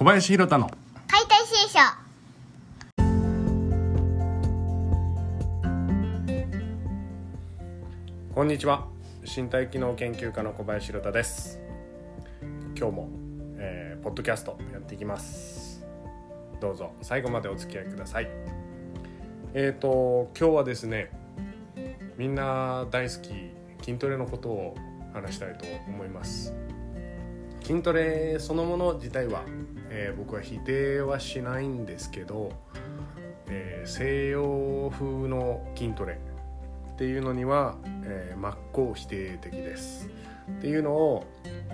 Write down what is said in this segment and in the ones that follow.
小林弘太の。解体新書。こんにちは。身体機能研究家の小林弘太です。今日も、えーポッドキャストやっていきます。どうぞ最後までお付き合いください。えーと今日はですねみんな大好き筋トレのことを話したいと思います筋トレそのもの自体は、えー僕は否定はしないんですけど、えー西洋風の筋トレっていうのには、えー真っ向否定的です。っていうのを、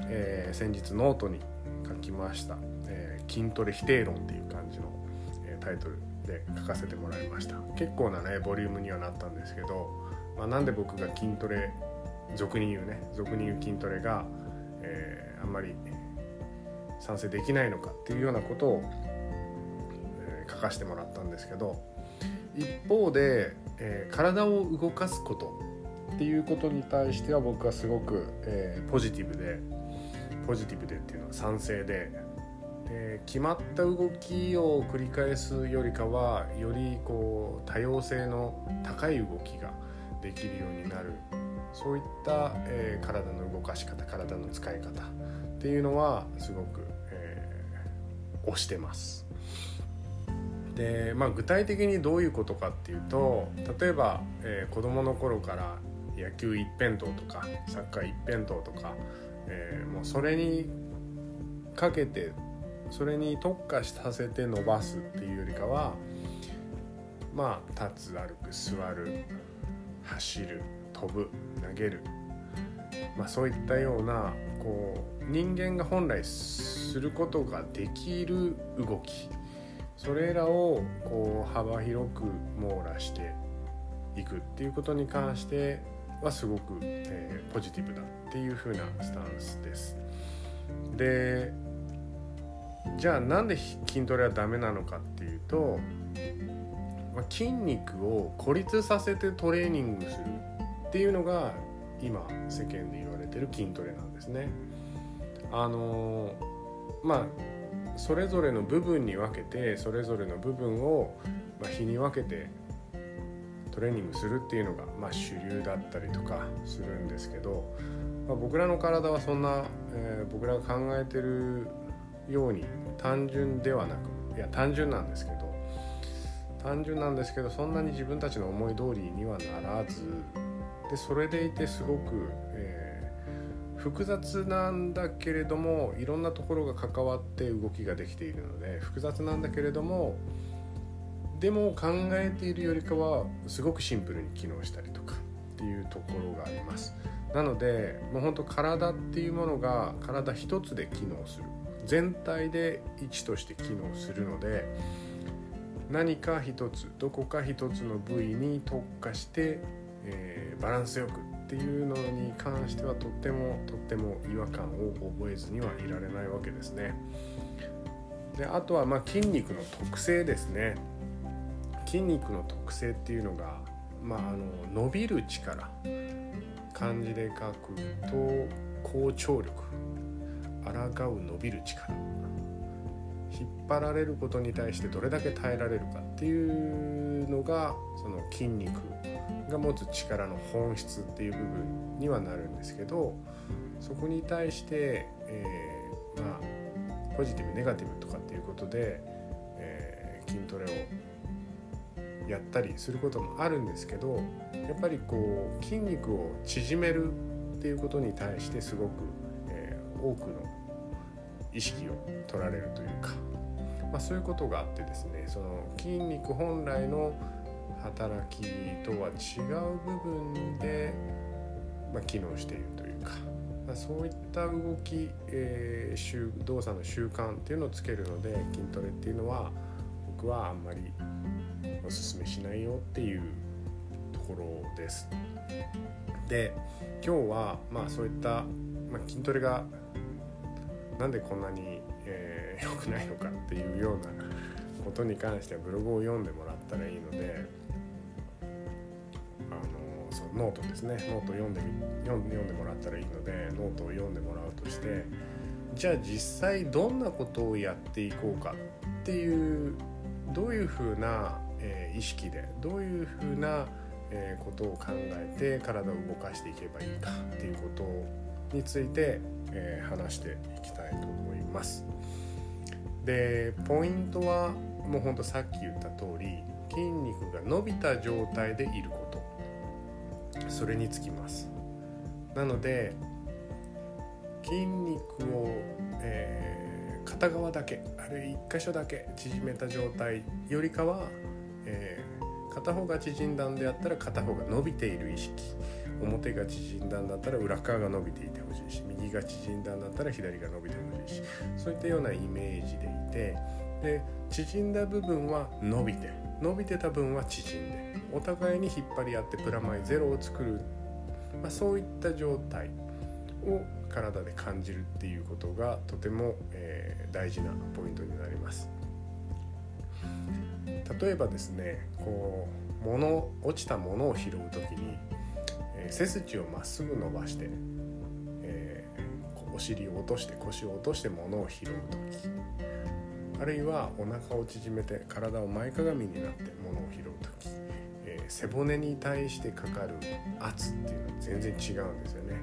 えー先日ノートに書きました、えー筋トレ否定論っていう感じの、えータイトルで書かせてもらいました。結構なねボリュームにはなったんですけど、まあ、なんで僕が筋トレ俗に言うね俗に言う筋トレが、えーあんまり賛成できないのかっていうようなことを、え書かせてもらったんですけど一方で、えー体を動かすことっていうことに対しては僕はすごく、えーポジティブでポジティブでっていうのは賛成でで決まった動きを繰り返すよりかはよりこう多様性の高い動きができるようになるそういった、えー体の動かし方体の使い方っていうのはすごく、えー推してます。でまあ、具体的にどういうことかっていうと例えば、えー子どもの頃から野球一辺倒とかサッカー一辺倒とか、えーもうそれにかけてそれに特化させて伸ばすっていうよりかはまあ立つ歩く座る走る飛ぶ投げる、まあ、そういったようなこう人間が本来することができる動き。それらをこう幅広く網羅していくっていうことに関してはすごく、えーポジティブだっていう風なスタンスです。でじゃあなんで筋トレはダメなのかっていうと、まあ筋肉を孤立させてトレーニングする。っていうのが今世間で言われてる筋トレなんですね。あのまあそれぞれの部分に分けてそれぞれの部分を、まあ、日に分けてトレーニングするっていうのが、まあ、主流だったりとかするんですけど、まあ、僕らの体はそんな、えー僕らが考えてるように単純ではなくいや単純なんですけど単純なんですけどそんなに自分たちの思い通りにはならずでそれでいてすごく、えー複雑なんだけれどもいろんなところが関わって動きができているので複雑なんだけれどもでも考えているよりかはすごくシンプルに機能したりとかっていうところがあります。なのでもう本当体っていうものが体一つで機能する。全体で一として機能するので何か一つどこか一つの部位に特化して、えーバランスよくっていうのに関してはとってもとっても違和感を覚えずにはいられないわけですね。であとはま筋肉の特性ですね。筋肉の特性っていうのが、まあ、あの伸びる力漢字で書くと好張力抗う伸びる力。引っ張られることに対してどれだけ耐えられるかっていうのがその筋肉が持つ力の本質っていう部分にはなるんですけどそこに対して、えーまあポジティブネガティブとかっていうことで、えー筋トレをやったりすることもあるんですけどやっぱりこう筋肉を縮めるっていうことに対してすごく、えー多くの意識を取られるというか、まあ、そういうことがあってですねその筋肉本来の働きとは違う部分で、まあ、機能しているというか、まあ、そういった動き、えー動作の習慣っていうのをつけるので筋トレっていうのは僕はあんまりおすすめしないよっていうところです。で今日はまあそういった、まあ、筋トレがなんでこんなに、えー良くないのかっていうようなことに関してはブログを読んでもらったらいいのであのそうノートですねノート読んで読ん読んでもらったらいいのでノートを読んでもらうとしてじゃあ実際どんなことをやっていこうかっていうどういうふうな、えー、意識でどういうふうな、えー、ことを考えて体を動かしていけばいいかっていうことについて、えー、話していきたいと思います。でポイントはもうほんとさっき言った通り筋肉が伸びた状態でいることそれにつきます。なので筋肉を、えー、片側だけあるいは1箇所だけ縮めた状態よりかは、えー、片方が縮んだんであったら片方が伸びている意識表が縮んだんだったら裏側が伸びていてほしいし右が縮んだんだったら左が伸びてほしいしそういったようなイメージでいてで縮んだ部分は伸びて伸びてた分は縮んでお互いに引っ張り合ってプラマイゼロを作る、まあ、そういった状態を体で感じるっていうことがとても、えー、大事なポイントになります。例えばですねこう物落ちたものを拾う時に、えー、背筋をまっすぐ伸ばして、えー、お尻を落として腰を落として物を拾う時あるいはお腹を縮めて体を前かがみになって物を拾う時、背骨に対してかかる圧っていうのは全然違うんですよね。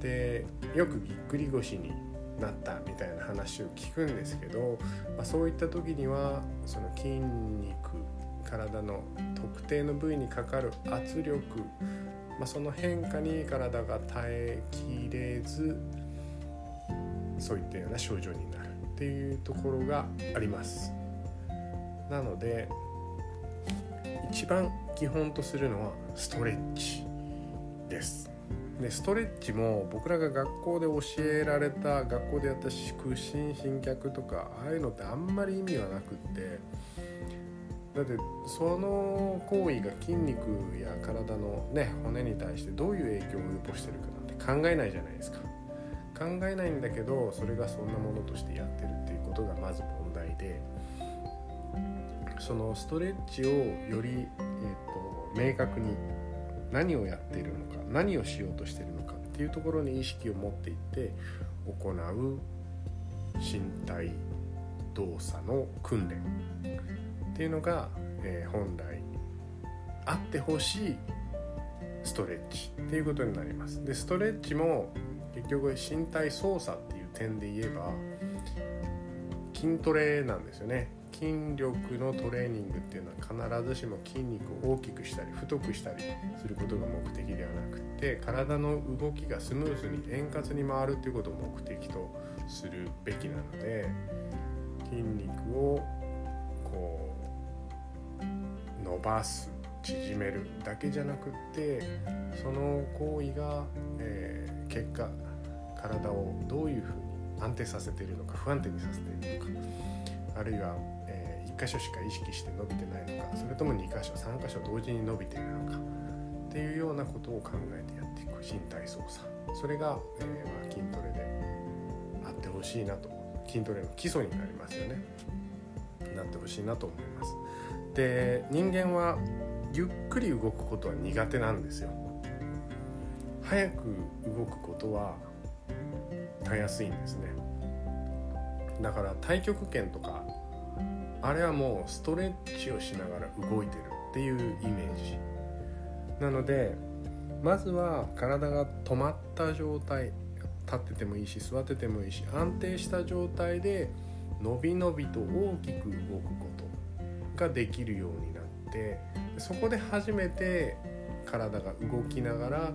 でよくぎっくり腰になったみたいな話を聞くんですけど、まあ、そういった時にはその筋肉体の特定の部位にかかる圧力、まあ、その変化に体が耐えきれずそういったような症状になるっていうところがあります。なので一番基本とするのはストレッチです。でストレッチも僕らが学校で教えられた学校でやった屈伸伸脚とかああいうのってあんまり意味はなくって。だってその行為が筋肉や体のね骨に対してどういう影響を及ぼしてるかなんて考えないじゃないですか。考えないんだけどそれがそんなものとしてやってるっていうことがまず問題で。そのストレッチをより、えーと明確に何をやっているのか何をしようとしているのかっていうところに意識を持っていって行う身体動作の訓練っていうのが、えー、本来あってほしいストレッチっていうことになります。でストレッチも結局身体操作っていう点で言えば筋トレなんですよね。筋力のトレーニングっていうのは必ずしも筋肉を大きくしたり太くしたりすることが目的ではなくて体の動きがスムーズに円滑に回るっていうことを目的とするべきなので筋肉をこう伸ばす縮めるだけじゃなくってその行為が、えー、結果体をどういうふうに安定させているのか不安定にさせているのかあるいは1箇所しか意識して伸びてないのかそれとも2箇所3箇所同時に伸びているのかっていうようなことを考えてやっていく身体操作それが、えー、ま、筋トレであってほしいなと筋トレの基礎になりますよね。なってほしいなと思います。で人間はゆっくり動くことは苦手なんですよ。早く動くことはたやすいんですね。だから太極拳とかあれはもうストレッチをしながら動いてるっていうイメージなのでまずは体が止まった状態立っててもいいし座っててもいいし安定した状態でのびのびと大きく動くことができるようになってそこで初めて体が動きながら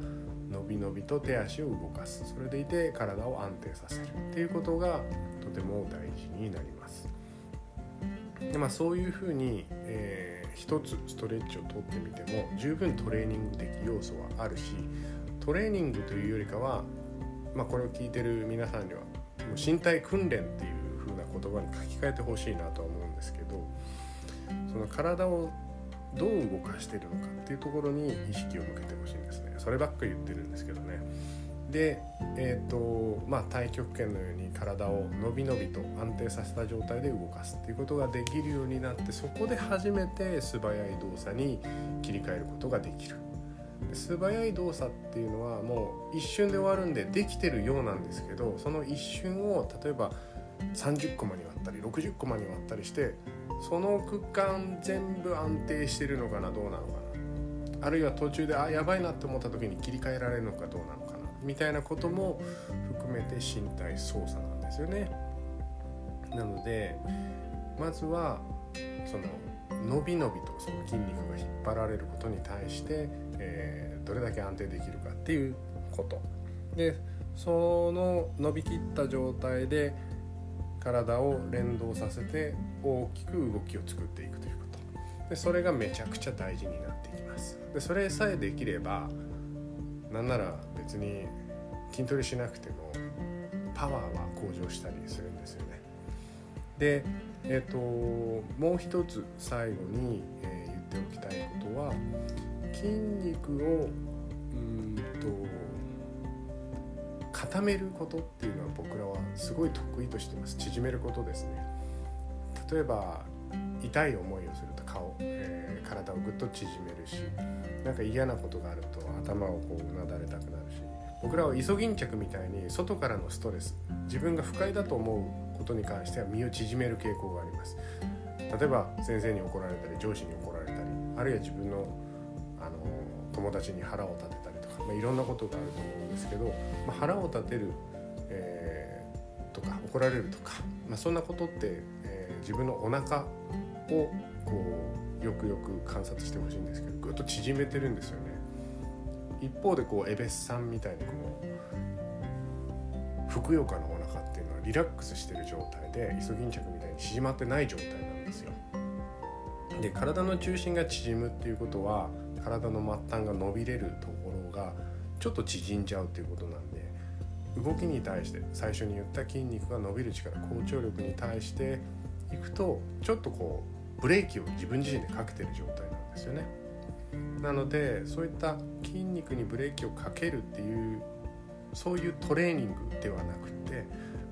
のびのびと手足を動かすそれでいて体を安定させるっていうことがとても大事になります。でまあ、そういうふうに、えー、一つストレッチをとってみても十分トレーニング的要素はあるしトレーニングというよりかは、まあ、これを聞いてる皆さんにはもう身体訓練っていう風な言葉に書き換えてほしいなとは思うんですけどその体をどう動かしてるのかっていうところに意識を向けてほしいんですね。そればっかり言ってるんですけどね。で、えーとまあ、太極拳のように体を伸び伸びと安定させた状態で動かすっていうことができるようになってそこで初めて素早い動作に切り替えることができる。素早い動作っていうのはもう一瞬で終わるんでできてるようなんですけどその一瞬を例えば30コマに割ったり60コマに割ったりしてその区間全部安定してるのかなどうなのかな。あるいは途中であやばいなって思った時に切り替えられるのかどうなのか。みたいなことも含めて身体操作なんですよね。なのでまずはその伸び伸びとその筋肉が引っ張られることに対して、えー、どれだけ安定できるかっていうこと。でその伸びきった状態で体を連動させて大きく動きを作っていくということ。でそれがめちゃくちゃ大事になっていきます。でそれさえできればなんなら別に筋トレしなくてもパワーは向上したりするんですよね。でえっ、ー、ともう一つ最後に、えー、言っておきたいことは筋肉をうんと固めることっていうのは僕らはすごい得意としてます。縮めることですね。例えば痛い思いをする、体をぐっと縮めるしなんか嫌なことがあると頭をこううなだれたくなるし僕らはイソギンチャクみたいに外からのストレス自分が不快だと思うことに関しては身を縮める傾向があります。例えば先生に怒られたり上司に怒られたりあるいは自分のあの友達に腹を立てたりとかまあ、いろんなことがあると思うんですけど、まあ、腹を立てる、えー、とか怒られるとか、まあ、そんなことって、えー、自分のお腹をこうよくよく観察してほしいんですけどぐっと縮めてるんですよね。一方でこうエベスさんみたいにこうふくよかなお腹っていうのはリラックスしてる状態でイソギンチャクみたいに縮まってない状態なんですよ。で体の中心が縮むっていうことは体の末端が伸びれるところがちょっと縮んじゃうっていうことなんで動きに対して最初に言った筋肉が伸びる力好調力に対していくとちょっとこうブレーキを自分自身でかけてる状態なんですよね。なのでそういった筋肉にブレーキをかけるっていうそういうトレーニングではなくて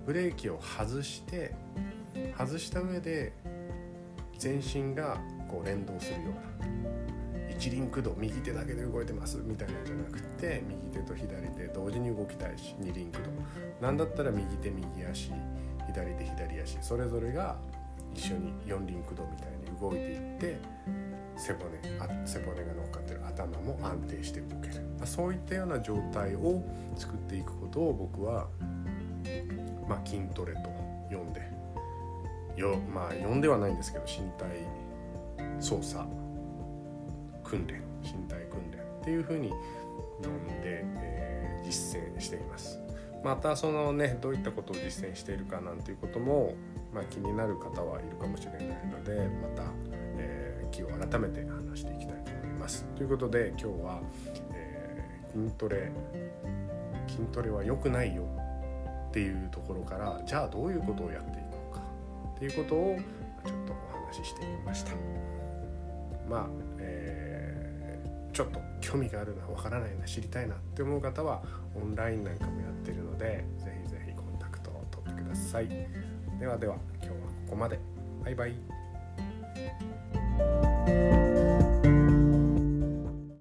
ブレーキを外して外した上で全身がこう連動するような一輪駆動右手だけで動いてますみたいなんじゃなくて右手と左手同時に動きたいし二輪駆動なんだったら右手右足左手左足それぞれが一緒に四輪駆動みたいに動いていって背骨あ背骨が乗っかってる頭も安定して動ける、まあ、そういったような状態を作っていくことを僕は、まあ、筋トレと呼んでよまあ呼んではないんですけど身体操作訓練身体訓練っていうふうに呼んで、えー、実践しています。またそのねどういったことを実践しているかなんていうことも、まあ、気になる方はいるかもしれないのでまた、えー、気を改めて話していきたいと思います。ということで今日は、えー、筋トレ筋トレは良くないよっていうところからじゃあどういうことをやっていこうかっていうことをちょっとお話ししてみました。まあ、えーちょっと興味があるなわからないな知りたいなって思う方はオンラインなんかもやってるのでぜひぜひコンタクトを取ってください。ではでは今日はここまで。バイバイ。